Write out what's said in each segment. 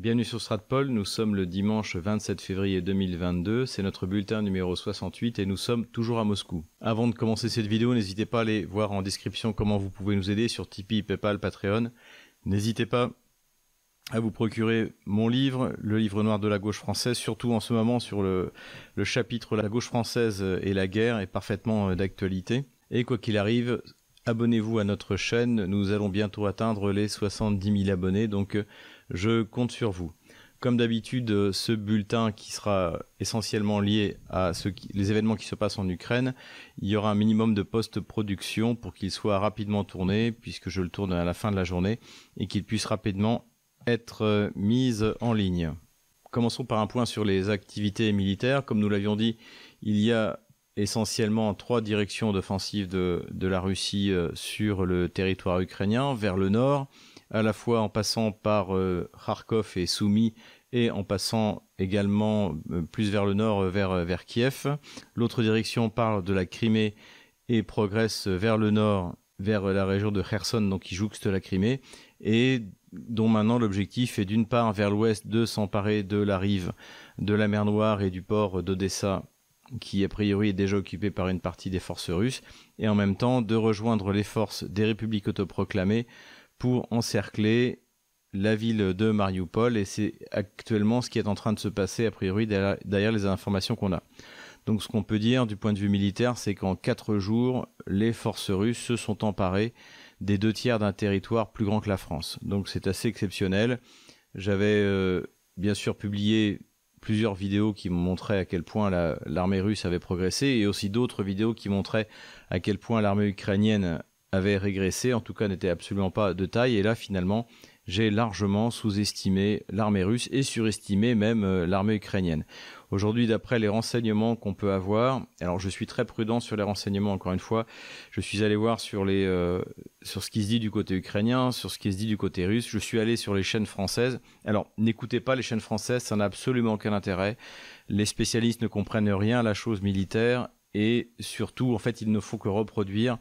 Bienvenue sur Stratpol, nous sommes le dimanche 27 février 2022, c'est notre bulletin numéro 68 et nous sommes toujours à Moscou. Avant de commencer cette vidéo, n'hésitez pas à aller voir en description comment vous pouvez nous aider sur Tipeee, Paypal, Patreon. N'hésitez pas à vous procurer mon livre, le livre noir de la gauche française, surtout en ce moment sur le, le chapitre La gauche française et la guerre est parfaitement d'actualité. Et quoi qu'il arrive, abonnez-vous à notre chaîne. Nous allons bientôt atteindre les 70 000 abonnés, donc euh, je compte sur vous. Comme d'habitude, ce bulletin qui sera essentiellement lié à les événements qui se passent en Ukraine, il y aura un minimum de post-production pour qu'il soit rapidement tourné, puisque je le tourne à la fin de la journée, et qu'il puisse rapidement être euh, mis en ligne. Commençons par un point sur les activités militaires. Comme nous l'avions dit, il y a essentiellement trois directions d'offensive de, de, la Russie euh, sur le territoire ukrainien, vers le nord, à la fois en passant par euh, Kharkov et Soumy, et en passant également euh, plus vers le nord, vers, vers Kiev. L'autre direction parle de la Crimée et progresse vers le nord, vers la région de Kherson, donc qui jouxte la Crimée, et dont maintenant l'objectif est d'une part vers l'ouest de s'emparer de la rive de la mer Noire et du port d'Odessa qui a priori est déjà occupé par une partie des forces russes, et en même temps de rejoindre les forces des républiques autoproclamées pour encercler la ville de Mariupol, et c'est actuellement ce qui est en train de se passer, a priori, derrière les informations qu'on a. Donc ce qu'on peut dire du point de vue militaire, c'est qu'en quatre jours, les forces russes se sont emparées des deux tiers d'un territoire plus grand que la France. Donc c'est assez exceptionnel. J'avais euh, bien sûr publié plusieurs vidéos qui montraient à quel point l'armée russe avait progressé et aussi d'autres vidéos qui montraient à quel point l'armée ukrainienne avait régressé, en tout cas n'était absolument pas de taille. Et là, finalement, j'ai largement sous-estimé l'armée russe et surestimé même euh, l'armée ukrainienne. Aujourd'hui, d'après les renseignements qu'on peut avoir, alors je suis très prudent sur les renseignements encore une fois, je suis allé voir sur les euh, sur ce qui se dit du côté ukrainien, sur ce qui se dit du côté russe, je suis allé sur les chaînes françaises. Alors, n'écoutez pas les chaînes françaises, ça n'a absolument aucun intérêt. Les spécialistes ne comprennent rien à la chose militaire et surtout en fait, il ne faut que reproduire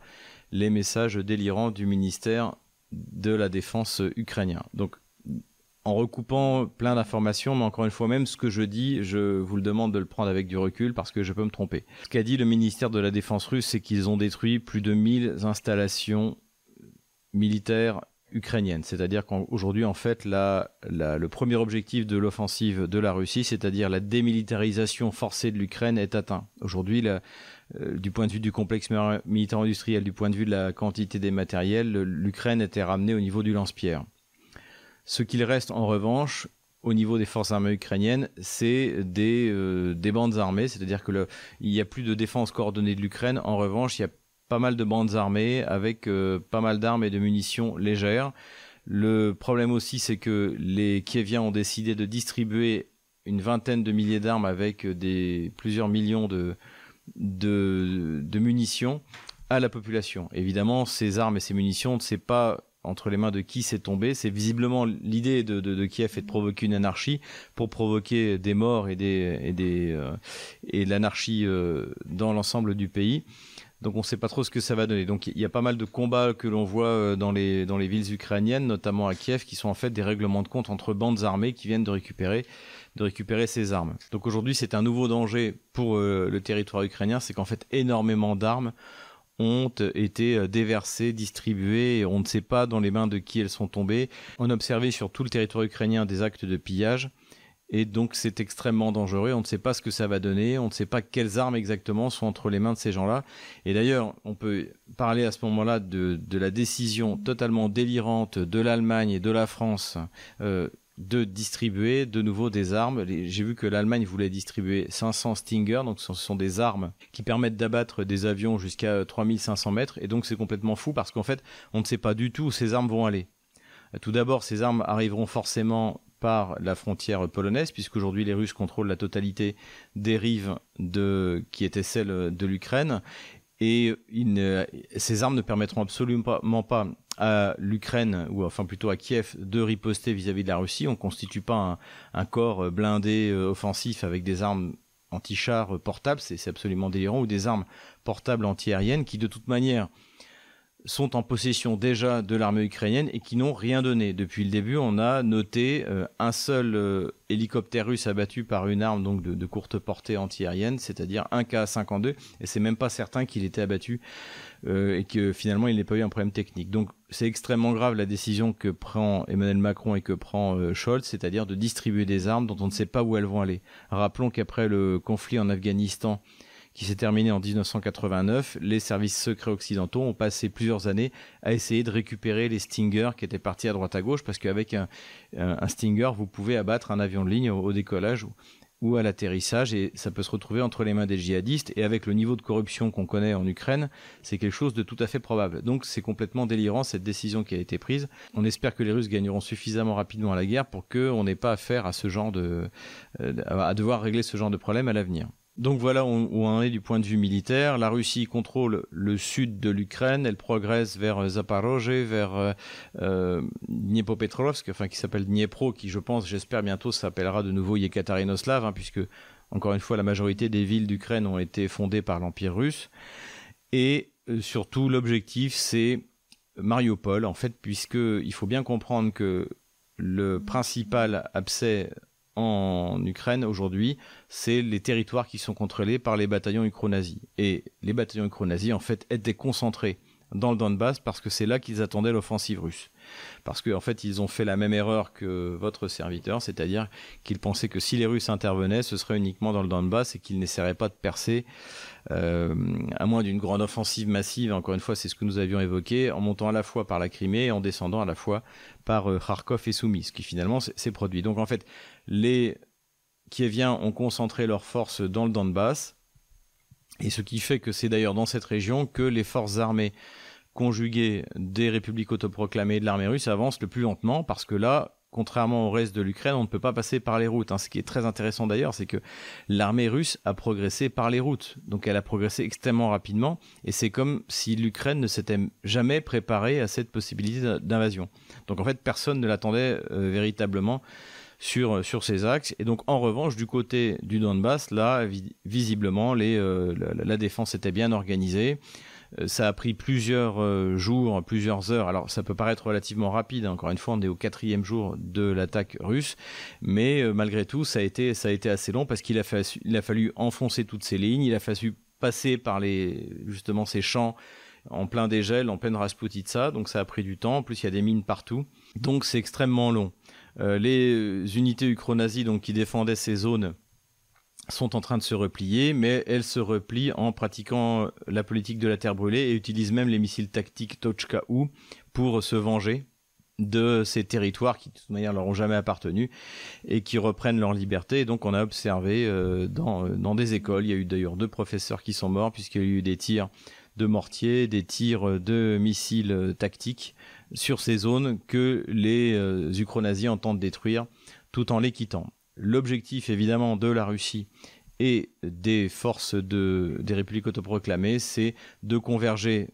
les messages délirants du ministère de la défense ukrainien. Donc en recoupant plein d'informations, mais encore une fois, même ce que je dis, je vous le demande de le prendre avec du recul parce que je peux me tromper. Ce qu'a dit le ministère de la Défense russe, c'est qu'ils ont détruit plus de 1000 installations militaires ukrainiennes. C'est-à-dire qu'aujourd'hui, en fait, la, le premier objectif de l'offensive de la Russie, c'est-à-dire la démilitarisation forcée de l'Ukraine, est atteint. Aujourd'hui, euh, du point de vue du complexe militaire industriel, du point de vue de la quantité des matériels, l'Ukraine était ramenée au niveau du lance-pierre. Ce qu'il reste en revanche au niveau des forces armées ukrainiennes, c'est des, euh, des bandes armées, c'est-à-dire que n'y a plus de défense coordonnée de l'Ukraine. En revanche, il y a pas mal de bandes armées avec euh, pas mal d'armes et de munitions légères. Le problème aussi, c'est que les Kieviens ont décidé de distribuer une vingtaine de milliers d'armes avec plusieurs millions de, de, munitions à la population. Évidemment, ces armes et ces munitions, ne sait pas entre les mains de qui c'est tombé. C'est visiblement l'idée de, de, Kiev est de provoquer une anarchie pour provoquer des morts et des et des euh, et l'anarchie euh, dans l'ensemble du pays. Donc on ne sait pas trop ce que ça va donner. Donc il y a pas mal de combats que l'on voit euh, dans les villes ukrainiennes, notamment à Kiev, qui sont en fait des règlements de compte entre bandes armées qui viennent de récupérer de récupérer ces armes. Donc aujourd'hui, c'est un nouveau danger pour le territoire ukrainien, c'est qu'en fait énormément d'armes ont été euh, déversées, distribuées, et on ne sait pas dans les mains de qui elles sont tombées. On a observé sur tout le territoire ukrainien des actes de pillage, et donc c'est extrêmement dangereux, on ne sait pas ce que ça va donner, on ne sait pas quelles armes exactement sont entre les mains de ces gens-là. Et d'ailleurs, on peut parler à ce moment-là de, de la décision totalement délirante de l'Allemagne et de la France euh, de distribuer de nouveau des armes. J'ai vu que l'Allemagne voulait distribuer 500 Stinger, donc ce sont des armes qui permettent d'abattre des avions jusqu'à 3500 mètres, et donc c'est complètement fou parce qu'en fait, on ne sait pas du tout où ces armes vont aller. Tout d'abord, ces armes arriveront forcément par la frontière polonaise, puisqu'aujourd'hui les Russes contrôlent la totalité des rives de, qui étaient celles de l'Ukraine, et ces armes ne permettront absolument pas à l'Ukraine, ou enfin plutôt à Kiev, de riposter vis-à-vis de la Russie. On ne constitue pas un, corps blindé euh, offensif avec des armes anti-chars portables, c'est absolument délirant, ou des armes portables anti-aériennes qui de toute manière sont en possession déjà de l'armée ukrainienne et qui n'ont rien donné. Depuis le début, on a noté euh, un seul euh, hélicoptère russe abattu par une arme de, courte portée antiaérienne, c'est-à-dire un K-52, et c'est même pas certain qu'il était abattu euh, et que finalement il n'ait pas eu un problème technique. Donc c'est extrêmement grave la décision que prend Emmanuel Macron et que prend Scholz, c'est-à-dire de distribuer des armes dont on ne sait pas où elles vont aller. Rappelons qu'après le conflit en Afghanistan, qui s'est terminé en 1989, les services secrets occidentaux ont passé plusieurs années à essayer de récupérer les Stingers qui étaient partis à droite à gauche, parce qu'avec un, Stinger, vous pouvez abattre un avion de ligne au, décollage ou, à l'atterrissage, et ça peut se retrouver entre les mains des djihadistes, et avec le niveau de corruption qu'on connaît en Ukraine, c'est quelque chose de tout à fait probable. Donc c'est complètement délirant cette décision qui a été prise. On espère que les Russes gagneront suffisamment rapidement la guerre pour qu'on n'ait pas affaire à ce genre de... Euh, à devoir régler ce genre de problème à l'avenir. Donc voilà où on est du point de vue militaire. La Russie contrôle le sud de l'Ukraine, elle progresse vers Zaporozhye, vers euh, euh, enfin qui s'appelle Dniepro, qui je pense, j'espère bientôt s'appellera de nouveau Yekaterinoslav, hein, puisque encore une fois la majorité des villes d'Ukraine ont été fondées par l'Empire russe. Et euh, surtout l'objectif c'est Mariupol, en fait, puisque il faut bien comprendre que le principal abcès en Ukraine aujourd'hui, c'est les territoires qui sont contrôlés par les bataillons ukro-nazis. Et les bataillons ukro-nazis, en fait, étaient concentrés dans le Donbass parce que c'est là qu'ils attendaient l'offensive russe. Parce qu'en en fait, ils ont fait la même erreur que votre serviteur, c'est-à-dire qu'ils pensaient que si les Russes intervenaient, ce serait uniquement dans le Donbass et qu'ils n'essaieraient pas de percer, euh, à moins d'une grande offensive massive, encore une fois, c'est ce que nous avions évoqué, en montant à la fois par la Crimée et en descendant à la fois par euh, Kharkov et Soumy, ce qui finalement s'est produit. Donc en fait, les Kieviens ont concentré leurs forces dans le Donbass, et ce qui fait que c'est d'ailleurs dans cette région que les forces armées conjuguées des républiques autoproclamées de l'armée russe avancent le plus lentement, parce que là, contrairement au reste de l'Ukraine, on ne peut pas passer par les routes. Hein. Ce qui est très intéressant d'ailleurs, c'est que l'armée russe a progressé par les routes. Donc elle a progressé extrêmement rapidement, et c'est comme si l'Ukraine ne s'était jamais préparée à cette possibilité d'invasion. Donc en fait, personne ne l'attendait euh, véritablement sur, sur ces axes. Et donc, en revanche, du côté du Donbass, là, visiblement, euh, la, défense était bien organisée. Euh, ça a pris plusieurs euh, jours, plusieurs heures. Alors, ça peut paraître relativement rapide. Hein. Encore une fois, on est au quatrième jour de l'attaque russe. Mais malgré tout, ça a été, ça a été assez long parce qu'il a, il a fallu enfoncer toutes ces lignes. Il a fallu passer par les, justement ces champs en plein dégel, en pleine Rasputitsa. Donc, ça a pris du temps. En plus, il y a des mines partout. Donc, c'est extrêmement long. Euh, les unités ukro-nazies qui défendaient ces zones sont en train de se replier, mais elles se replient en pratiquant la politique de la terre brûlée et utilisent même les missiles tactiques Tochka-U pour se venger de ces territoires qui de toute manière leur ont jamais appartenu et qui reprennent leur liberté. Et donc on a observé euh, dans des écoles, il y a eu d'ailleurs deux professeurs qui sont morts puisqu'il y a eu des tirs de mortiers, des tirs de missiles tactiques sur ces zones que les euh, entendent détruire tout en les quittant. L'objectif évidemment de la Russie et des forces de, des républiques autoproclamées, c'est de converger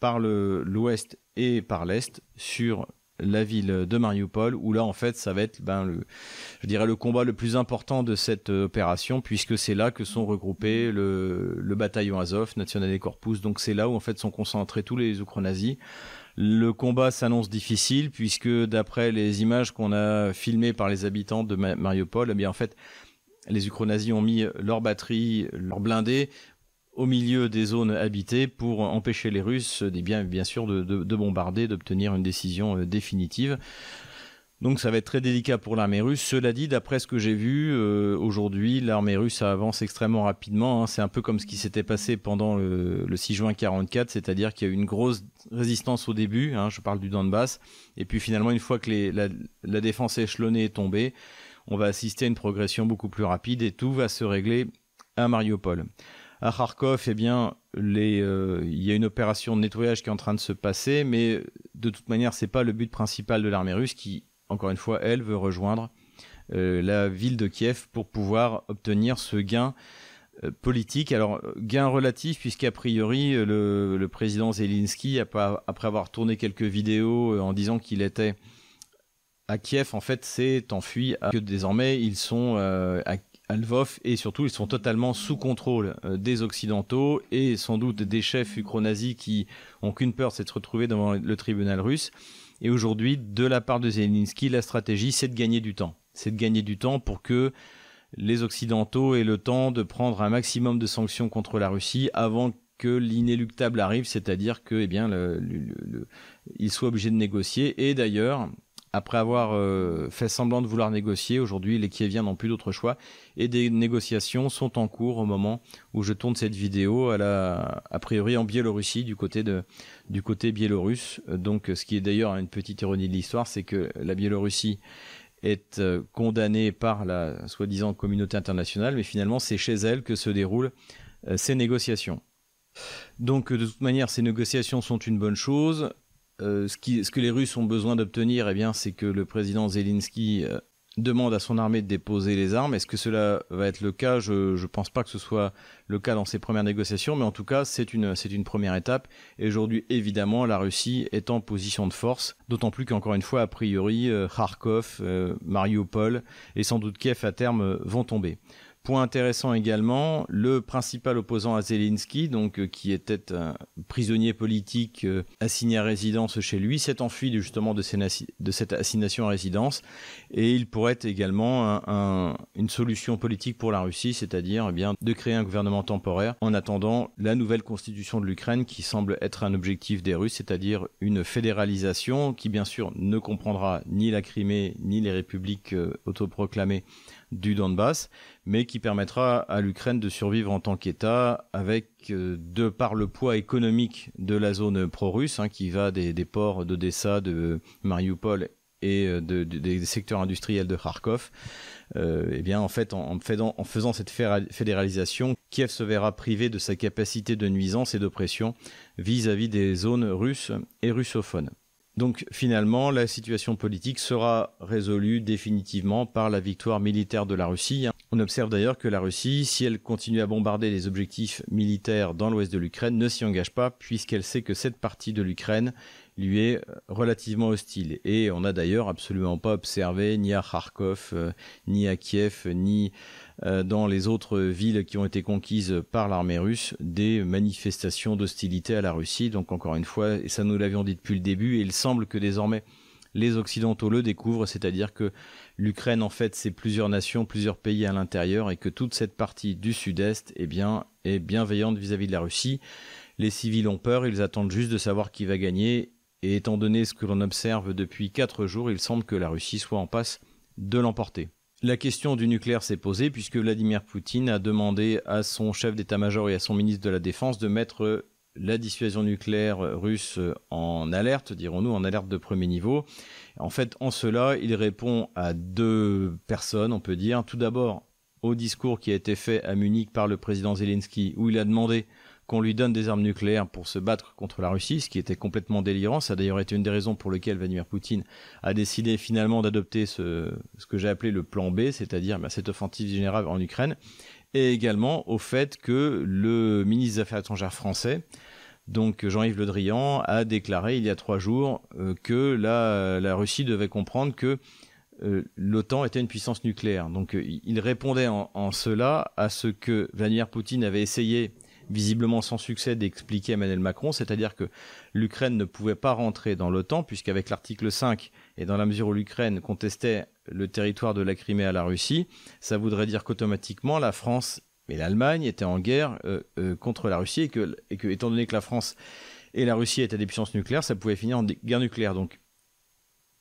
par l'ouest et par l'est sur la ville de Mariupol, où là en fait ça va être ben, le, je dirais le combat le plus important de cette opération, puisque c'est là que sont regroupés le, le bataillon Azov, National Corpus, donc c'est là où en fait sont concentrés tous les ukro-nazis. Le combat s'annonce difficile puisque d'après les images qu'on a filmées par les habitants de Mariupol, eh bien en fait, les ukro-nazis ont mis leurs batteries, leurs blindés au milieu des zones habitées pour empêcher les Russes, bien, bien sûr, de, de bombarder, d'obtenir une décision euh, définitive. Donc ça va être très délicat pour l'armée russe. Cela dit, d'après ce que j'ai vu euh, aujourd'hui, l'armée russe avance extrêmement rapidement. Hein. C'est un peu comme ce qui s'était passé pendant le, 6 juin 44, c'est-à-dire qu'il y a eu une grosse résistance au début. Hein, je parle du Donbass, et puis finalement, une fois que la, défense échelonnée est tombée, on va assister à une progression beaucoup plus rapide et tout va se régler à Mariupol. À Kharkov, eh bien, euh, il y a une opération de nettoyage qui est en train de se passer, mais de toute manière, c'est pas le but principal de l'armée russe qui encore une fois, elle veut rejoindre euh, la ville de Kiev pour pouvoir obtenir ce gain euh, politique. Alors, gain relatif, puisqu'a priori, le, le, président Zelensky, après avoir tourné quelques vidéos euh, en disant qu'il était à Kiev, en fait, s'est enfui, que désormais, ils sont à, à Lvov et surtout ils sont totalement sous contrôle des Occidentaux et sans doute des chefs ukro-nazis qui ont qu'une peur, c'est de se retrouver devant le tribunal russe. Et aujourd'hui, de la part de Zelensky, la stratégie, c'est de gagner du temps. C'est de gagner du temps pour que les Occidentaux aient le temps de prendre un maximum de sanctions contre la Russie avant que l'inéluctable arrive, c'est-à-dire que, eh bien, de négocier. Et d'ailleurs, après avoir euh, fait semblant de vouloir négocier, aujourd'hui les Kieviens n'ont plus d'autre choix et des négociations sont en cours au moment où je tourne cette vidéo, à a priori en Biélorussie, du côté de, du côté biélorusse. Donc, ce qui est d'ailleurs une petite ironie de l'histoire, c'est que la Biélorussie est euh, condamnée par la soi-disant communauté internationale, mais finalement c'est chez elle que se déroulent euh, ces négociations. Donc de toute manière, ces négociations sont une bonne chose. Euh, ce, que les Russes ont besoin d'obtenir, eh bien, c'est que le président Zelensky euh, demande à son armée de déposer les armes. Est-ce que cela va être le cas? Je ne pense pas que ce soit le cas dans ces premières négociations, mais en tout cas, c'est une, première étape. Et aujourd'hui, évidemment, la Russie est en position de force, d'autant plus qu'encore une fois, a priori, euh, Kharkov, Mariupol et sans doute Kiev à terme vont tomber. Point intéressant également, le principal opposant à Zelensky, donc euh, qui était un prisonnier politique euh, assigné à résidence chez lui, s'est enfui justement de, cette assignation à résidence. Et il pourrait être également une solution politique pour la Russie, c'est-à-dire eh bien de créer un gouvernement temporaire en attendant la nouvelle constitution de l'Ukraine qui semble être un objectif des Russes, c'est-à-dire une fédéralisation qui bien sûr ne comprendra ni la Crimée ni les républiques euh, autoproclamées du Donbass, mais qui permettra à l'Ukraine de survivre en tant qu'État avec, euh, de par le poids économique de la zone pro-russe, hein, qui va des, ports d'Odessa, de Mariupol et euh, des secteurs industriels de Kharkov, euh, eh bien en fait en, en, faisant cette fédéralisation, Kiev se verra privé de sa capacité de nuisance et d'oppression vis-à-vis des zones russes et russophones. Donc finalement, la situation politique sera résolue définitivement par la victoire militaire de la Russie. On observe d'ailleurs que la Russie, si elle continue à bombarder les objectifs militaires dans l'ouest de l'Ukraine, ne s'y engage pas puisqu'elle sait que cette partie de l'Ukraine lui est relativement hostile. Et on n'a d'ailleurs absolument pas observé ni à Kharkov, euh, ni à Kiev, ni euh, dans les autres villes qui ont été conquises par l'armée russe des manifestations d'hostilité à la Russie. Donc encore une fois, et ça nous l'avions dit depuis le début, et il semble que désormais les Occidentaux le découvrent, c'est-à-dire que l'Ukraine, en fait, c'est plusieurs nations, plusieurs pays à l'intérieur, et que toute cette partie du Sud-Est eh est bienveillante vis-à-vis -vis de la Russie. Les civils ont peur, ils attendent juste de savoir qui va gagner, et étant donné ce que l'on observe depuis quatre jours, il semble que la Russie soit en passe de l'emporter. La question du nucléaire s'est posée puisque Vladimir Poutine a demandé à son chef d'état-major et à son ministre de la Défense de mettre la dissuasion nucléaire russe en alerte, dirons-nous, en alerte de premier niveau. En fait, en cela, il répond à deux personnes, on peut dire. Tout d'abord, au discours qui a été fait à Munich par le président Zelensky, où il a demandé qu'on lui donne des armes nucléaires pour se battre contre la Russie, ce qui était complètement délirant. Ça a d'ailleurs été une des raisons pour lesquelles Vladimir Poutine a décidé finalement d'adopter ce, que j'ai appelé le plan B, c'est-à-dire bah, cette offensive générale en Ukraine, et également au fait que le ministre des Affaires étrangères français, donc Jean-Yves Le Drian, a déclaré il y a trois jours euh, que la, Russie devait comprendre que euh, l'OTAN était une puissance nucléaire. Donc il répondait en, cela à ce que Vladimir Poutine avait essayé visiblement sans succès d'expliquer Emmanuel Macron, c'est-à-dire que l'Ukraine ne pouvait pas rentrer dans l'OTAN, puisqu'avec l'article 5, et dans la mesure où l'Ukraine contestait le territoire de la Crimée à la Russie, ça voudrait dire qu'automatiquement la France et l'Allemagne étaient en guerre euh, euh, contre la Russie, et que, étant donné que la France et la Russie étaient des puissances nucléaires, ça pouvait finir en guerre nucléaire. Donc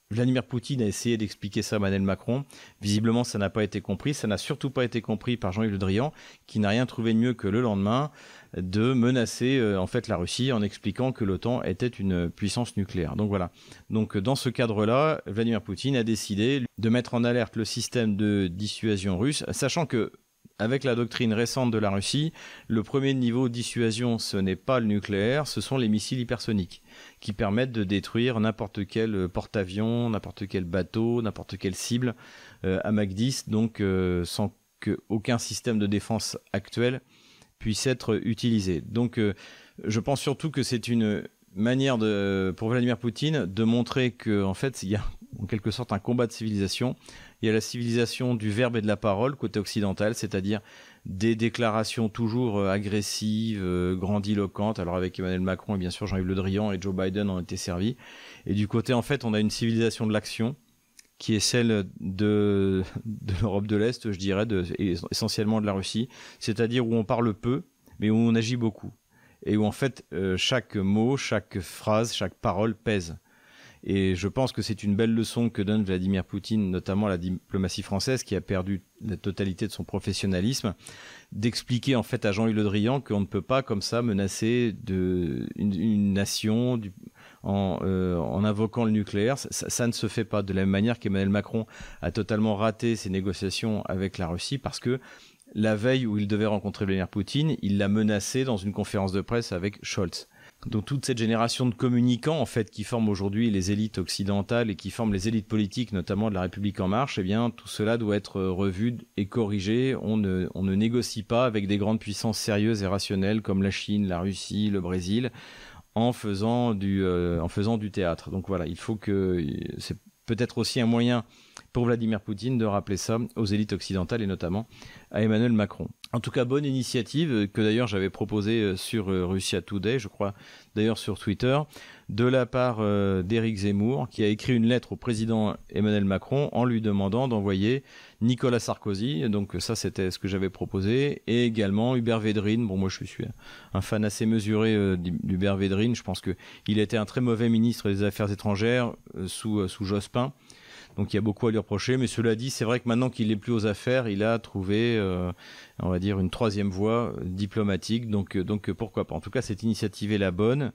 Vladimir Poutine a essayé d'expliquer ça à Emmanuel Macron. Visiblement, ça n'a pas été compris. Ça n'a surtout pas été compris par Jean-Yves Le Drian, qui n'a rien trouvé de mieux que le lendemain de menacer euh, en fait la Russie en expliquant que l'OTAN était une puissance nucléaire. Donc voilà. Donc dans ce cadre-là, Vladimir Poutine a décidé de mettre en alerte le système de dissuasion russe, sachant que avec la doctrine récente de la Russie, le premier niveau de dissuasion, ce n'est pas le nucléaire, ce sont les missiles hypersoniques qui permettent de détruire n'importe quel porte-avions, n'importe quel bateau, n'importe quelle cible euh, à Mach 10, donc euh, sans qu'aucun système de défense actuel puisse être utilisé. Donc euh, je pense surtout que c'est une manière de, pour Vladimir Poutine de montrer qu'en en fait il y a en quelque sorte un combat de civilisation il y a la civilisation du verbe et de la parole côté occidental, c'est-à-dire des déclarations toujours euh, agressives, euh, grandiloquentes. Alors avec Emmanuel Macron et bien sûr Jean-Yves Le Drian et Joe Biden ont été servis. Et du côté, en fait, on a une civilisation de l'action qui est celle de, l'Europe de l'Est, je dirais, essentiellement de la Russie, c'est-à-dire où on parle peu, mais où on agit beaucoup. Et où en fait, euh, chaque mot, chaque phrase, chaque parole pèse. Et je pense que c'est une belle leçon que donne Vladimir Poutine, notamment à la diplomatie française, qui a perdu la totalité de son professionnalisme, d'expliquer en fait à Jean-Yves Le Drian qu'on ne peut pas comme ça menacer une, nation en, euh, en, invoquant le nucléaire. Ça, ne se fait pas de la même manière qu'Emmanuel Macron a totalement raté ses négociations avec la Russie parce que la veille où il devait rencontrer Vladimir Poutine, il l'a menacé dans une conférence de presse avec Scholz. Donc toute cette génération de communicants en fait qui forment aujourd'hui les élites occidentales et qui forment les élites politiques, notamment de la République en marche, eh bien tout cela doit être revu et corrigé. On ne négocie pas avec des grandes puissances sérieuses et rationnelles comme la Chine, la Russie, le Brésil en faisant du, euh, en faisant du théâtre. Donc voilà, il faut que c'est peut-être aussi un moyen pour Vladimir Poutine de rappeler ça aux élites occidentales et notamment à Emmanuel Macron. En tout cas, bonne initiative euh, que d'ailleurs j'avais proposée euh, sur euh, Russia Today, je crois d'ailleurs sur Twitter, de la part d'Éric Zemmour, qui a écrit une lettre au président Emmanuel Macron en lui demandant d'envoyer Nicolas Sarkozy, donc ça c'était ce que j'avais proposé, et également Hubert Védrine. Bon, moi je suis un fan assez mesuré d'Hubert Védrine, je pense qu'il était un très mauvais ministre des Affaires étrangères sous, sous Jospin. Donc il y a beaucoup à lui reprocher. Mais cela dit, c'est vrai que maintenant qu'il n'est plus aux affaires, il a trouvé, euh, on va dire, une troisième voie diplomatique. Donc, euh, donc pourquoi pas. En tout cas, cette initiative est la bonne.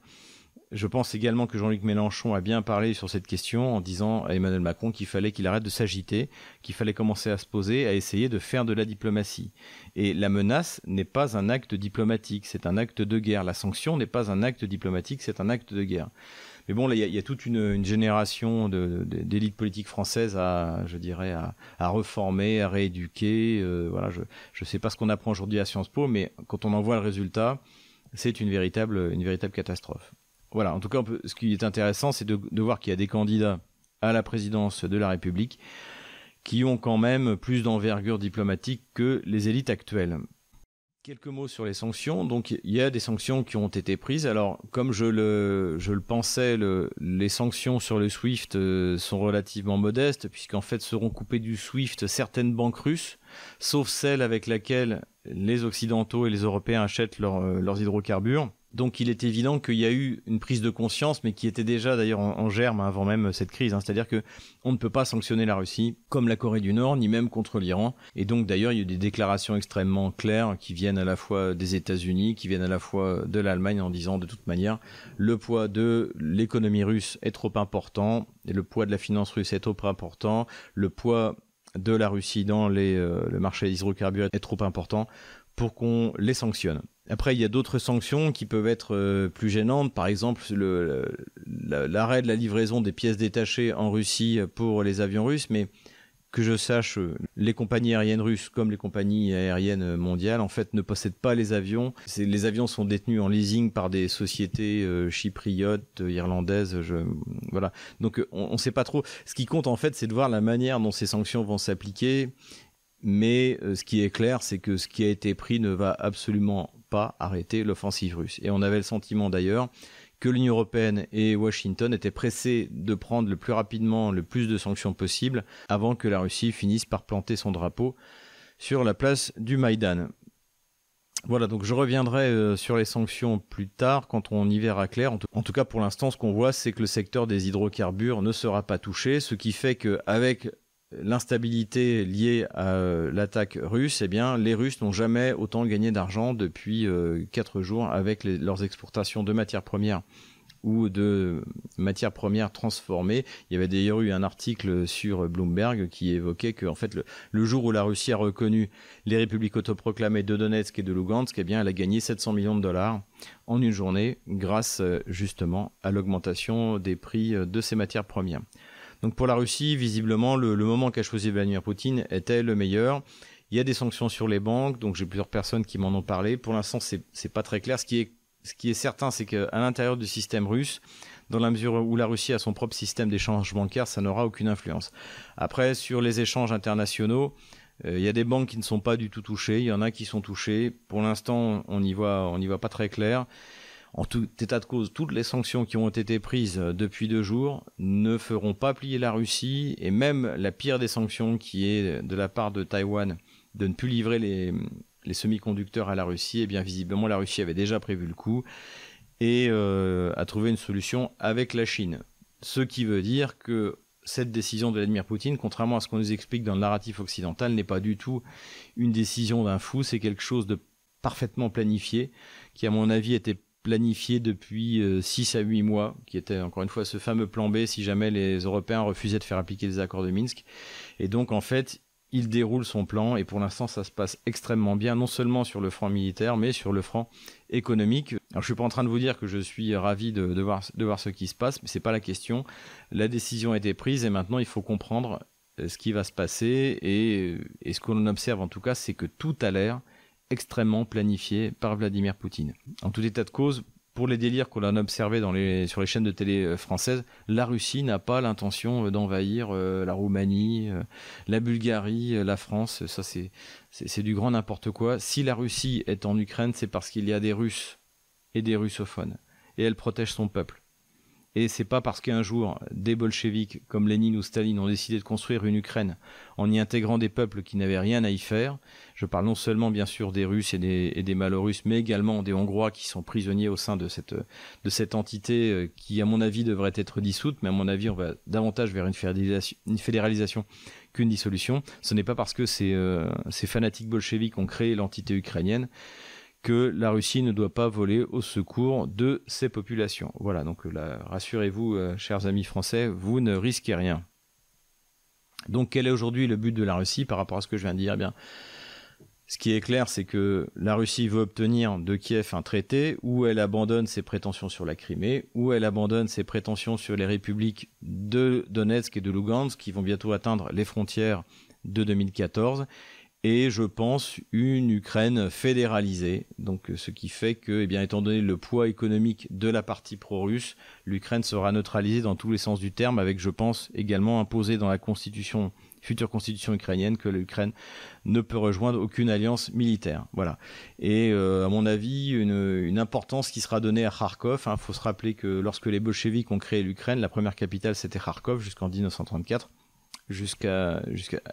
Je pense également que Jean-Luc Mélenchon a bien parlé sur cette question en disant à Emmanuel Macron qu'il fallait qu'il arrête de s'agiter, qu'il fallait commencer à se poser, à essayer de faire de la diplomatie. Et la menace n'est pas un acte diplomatique, c'est un acte de guerre. La sanction n'est pas un acte diplomatique, c'est un acte de guerre. Mais bon, il y, a toute une, génération d'élites politiques françaises à, je dirais, à, reformer, à rééduquer. Euh, voilà, je ne sais pas ce qu'on apprend aujourd'hui à Sciences Po, mais quand on en voit le résultat, c'est une véritable, catastrophe. Voilà, en tout cas, ce qui est intéressant, c'est de voir qu'il y a des candidats à la présidence de la République qui ont quand même plus d'envergure diplomatique que les élites actuelles. Quelques mots sur les sanctions. Donc, il y a des sanctions qui ont été prises. Alors, comme je le, pensais, le, les sanctions sur le SWIFT euh, sont relativement modestes, puisqu'en fait seront coupées du SWIFT certaines banques russes, sauf celles avec lesquelles les Occidentaux et les Européens achètent euh, leurs hydrocarbures. Donc il est évident qu'il y a eu une prise de conscience, mais qui était déjà d'ailleurs en, germe avant même cette crise. Hein. C'est-à-dire que on ne peut pas sanctionner la Russie comme la Corée du Nord, ni même contre l'Iran. Et donc d'ailleurs il y a eu des déclarations extrêmement claires qui viennent à la fois des États-Unis, qui viennent à la fois de l'Allemagne en disant de toute manière le poids de l'économie russe est trop important, et le poids de la finance russe est trop important, le poids de la Russie dans les, euh, le marché des hydrocarbures est trop important pour qu'on les sanctionne. Après, il y a d'autres sanctions qui peuvent être euh, plus gênantes. Par exemple, l'arrêt de la livraison des pièces détachées en Russie pour les avions russes. Mais que je sache, euh, les compagnies aériennes russes comme les compagnies aériennes mondiales, en fait, ne possèdent pas les avions. Les avions sont détenus en leasing par des sociétés euh, chypriotes, irlandaises. voilà. Donc, on ne sait pas trop. Ce qui compte, en fait, c'est de voir la manière dont ces sanctions vont s'appliquer. Mais ce qui est clair, c'est que ce qui a été pris ne va absolument arrêter l'offensive russe. Et on avait le sentiment d'ailleurs que l'Union européenne et Washington étaient pressés de prendre le plus rapidement le plus de sanctions possible avant que la Russie finisse par planter son drapeau sur la place du Maïdan. Voilà, donc je reviendrai euh, sur les sanctions plus tard quand on y verra clair. En tout, cas, pour l'instant, ce qu'on voit, c'est que le secteur des hydrocarbures ne sera pas touché, ce qui fait qu'avec l'instabilité liée à euh, l'attaque russe, eh bien, les Russes n'ont jamais autant gagné d'argent depuis euh, quatre jours avec leurs exportations de matières premières ou de matières premières transformées. Il y avait d'ailleurs eu un article sur Bloomberg qui évoquait que, en fait, le, jour où la Russie a reconnu les républiques autoproclamées de Donetsk et de Lugansk, eh elle a gagné 700 millions de dollars en une journée grâce euh, justement à l'augmentation des prix de ces matières premières. Donc pour la Russie, visiblement, le, moment qu'a choisi Vladimir Poutine était le meilleur. Il y a des sanctions sur les banques, donc j'ai plusieurs personnes qui m'en ont parlé. Pour l'instant, c'est n'est pas très clair. Ce qui est Ce certain, c'est qu'à l'intérieur du système russe, dans la mesure où la Russie a son propre système d'échange bancaire, ça n'aura aucune influence. Après, sur les échanges internationaux, euh, il y a des banques qui ne sont pas du tout touchées, il y en a qui sont touchées. Pour l'instant, on n'y voit pas très clair. En tout état de cause, toutes les sanctions qui ont été prises euh, depuis deux jours ne feront pas plier la Russie, et même la pire des sanctions, qui est de la part de Taïwan, de ne plus livrer les, les semi-conducteurs à la Russie, et eh bien visiblement la Russie avait déjà prévu le coup et euh, a trouvé une solution avec la Chine. Ce qui veut dire que cette décision de Vladimir Poutine, contrairement à ce qu'on nous explique dans le narratif occidental, n'est pas du tout une décision d'un fou, c'est quelque chose de parfaitement planifié, qui à mon avis était planifié depuis 6 euh, à 8 mois, qui était encore une fois ce fameux plan B si jamais les Européens refusaient de faire appliquer les accords de Minsk. Et donc en fait, il déroule son plan et pour l'instant ça se passe extrêmement bien, non seulement sur le front militaire, mais sur le front économique. Alors je suis pas en train de vous dire que je suis ravi de, voir, de voir ce qui se passe, mais c'est pas la question. La décision a été prise et maintenant il faut comprendre euh, ce qui va se passer et, et ce qu'on observe en tout cas, c'est que tout a l'air extrêmement planifié par Vladimir Poutine. En tout état de cause, pour les délires qu'on a observés sur les chaînes de télé euh, françaises, la Russie n'a pas l'intention euh, d'envahir euh, la Roumanie, la Bulgarie, la France. Ça, c'est, du grand n'importe quoi. Si la Russie est en Ukraine, c'est parce qu'il y a des Russes et des russophones. Et elle protège son peuple. Et c'est pas parce qu'un jour des bolcheviks comme Lénine ou Staline ont décidé de construire une Ukraine en y intégrant des peuples qui n'avaient rien à y faire. Je parle non seulement bien sûr des Russes et des, et Malorusses, mais également des Hongrois qui sont prisonniers au sein de cette, entité euh, qui, à mon avis, devrait être dissoute. Mais à mon avis, on va davantage vers une fédéralisation, une fédéralisation qu'une dissolution. Ce n'est pas parce que ces, euh, ces fanatiques bolcheviks ont créé l'entité ukrainienne que la Russie ne doit pas voler au secours de ses populations. Voilà, donc rassurez-vous, euh, chers amis français, vous ne risquez rien. Donc quel est aujourd'hui le but de la Russie par rapport à ce que je viens de dire? Eh bien, ce qui est clair, c'est que la Russie veut obtenir de Kiev un traité où elle abandonne ses prétentions sur la Crimée, où elle abandonne ses prétentions sur les républiques de Donetsk et de Lugansk qui vont bientôt atteindre les frontières de 2014 et je pense une Ukraine fédéralisée. Donc ce qui fait que, eh bien, étant donné le poids économique de la partie pro-russe, l'Ukraine sera neutralisée dans tous les sens du terme, avec, je pense, également imposé dans la future constitution ukrainienne que l'Ukraine ne peut rejoindre aucune alliance militaire. Voilà. Et euh, à mon avis, une, une, importance qui sera donnée à Kharkov. Il hein. faut se rappeler que lorsque les bolcheviks ont créé l'Ukraine, la première capitale c'était Kharkov jusqu'en 1934 jusqu'à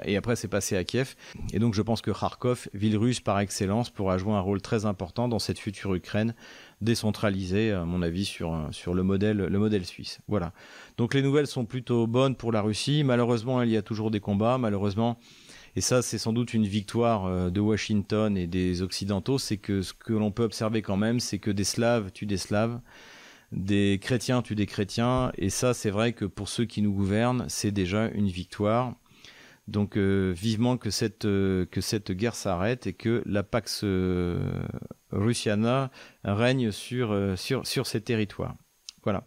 et après c'est passé à Kiev. Et donc je pense que Kharkov ville russe par excellence pourra jouer un rôle très important dans cette future Ukraine décentralisée à mon avis sur sur le modèle le modèle suisse. Voilà. Donc les nouvelles sont plutôt bonnes pour la Russie. Malheureusement il y a toujours des combats. Malheureusement et ça c'est sans doute une victoire euh, de Washington et des occidentaux c'est que ce que l'on peut observer quand même c'est que des Slaves tuent des Slaves des chrétiens tuent des chrétiens, et ça c'est vrai que pour ceux qui nous gouvernent, c'est déjà une victoire. Donc euh, vivement que cette, euh, que cette guerre s'arrête et que la Pax euh, Russiana règne sur, sur, sur ces territoires. Voilà.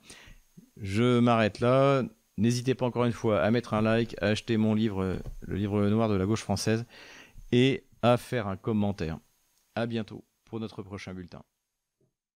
Je m'arrête là. N'hésitez pas encore une fois à mettre un like, à acheter mon livre, le livre noir de la gauche française, et à faire un commentaire. À bientôt pour notre prochain bulletin.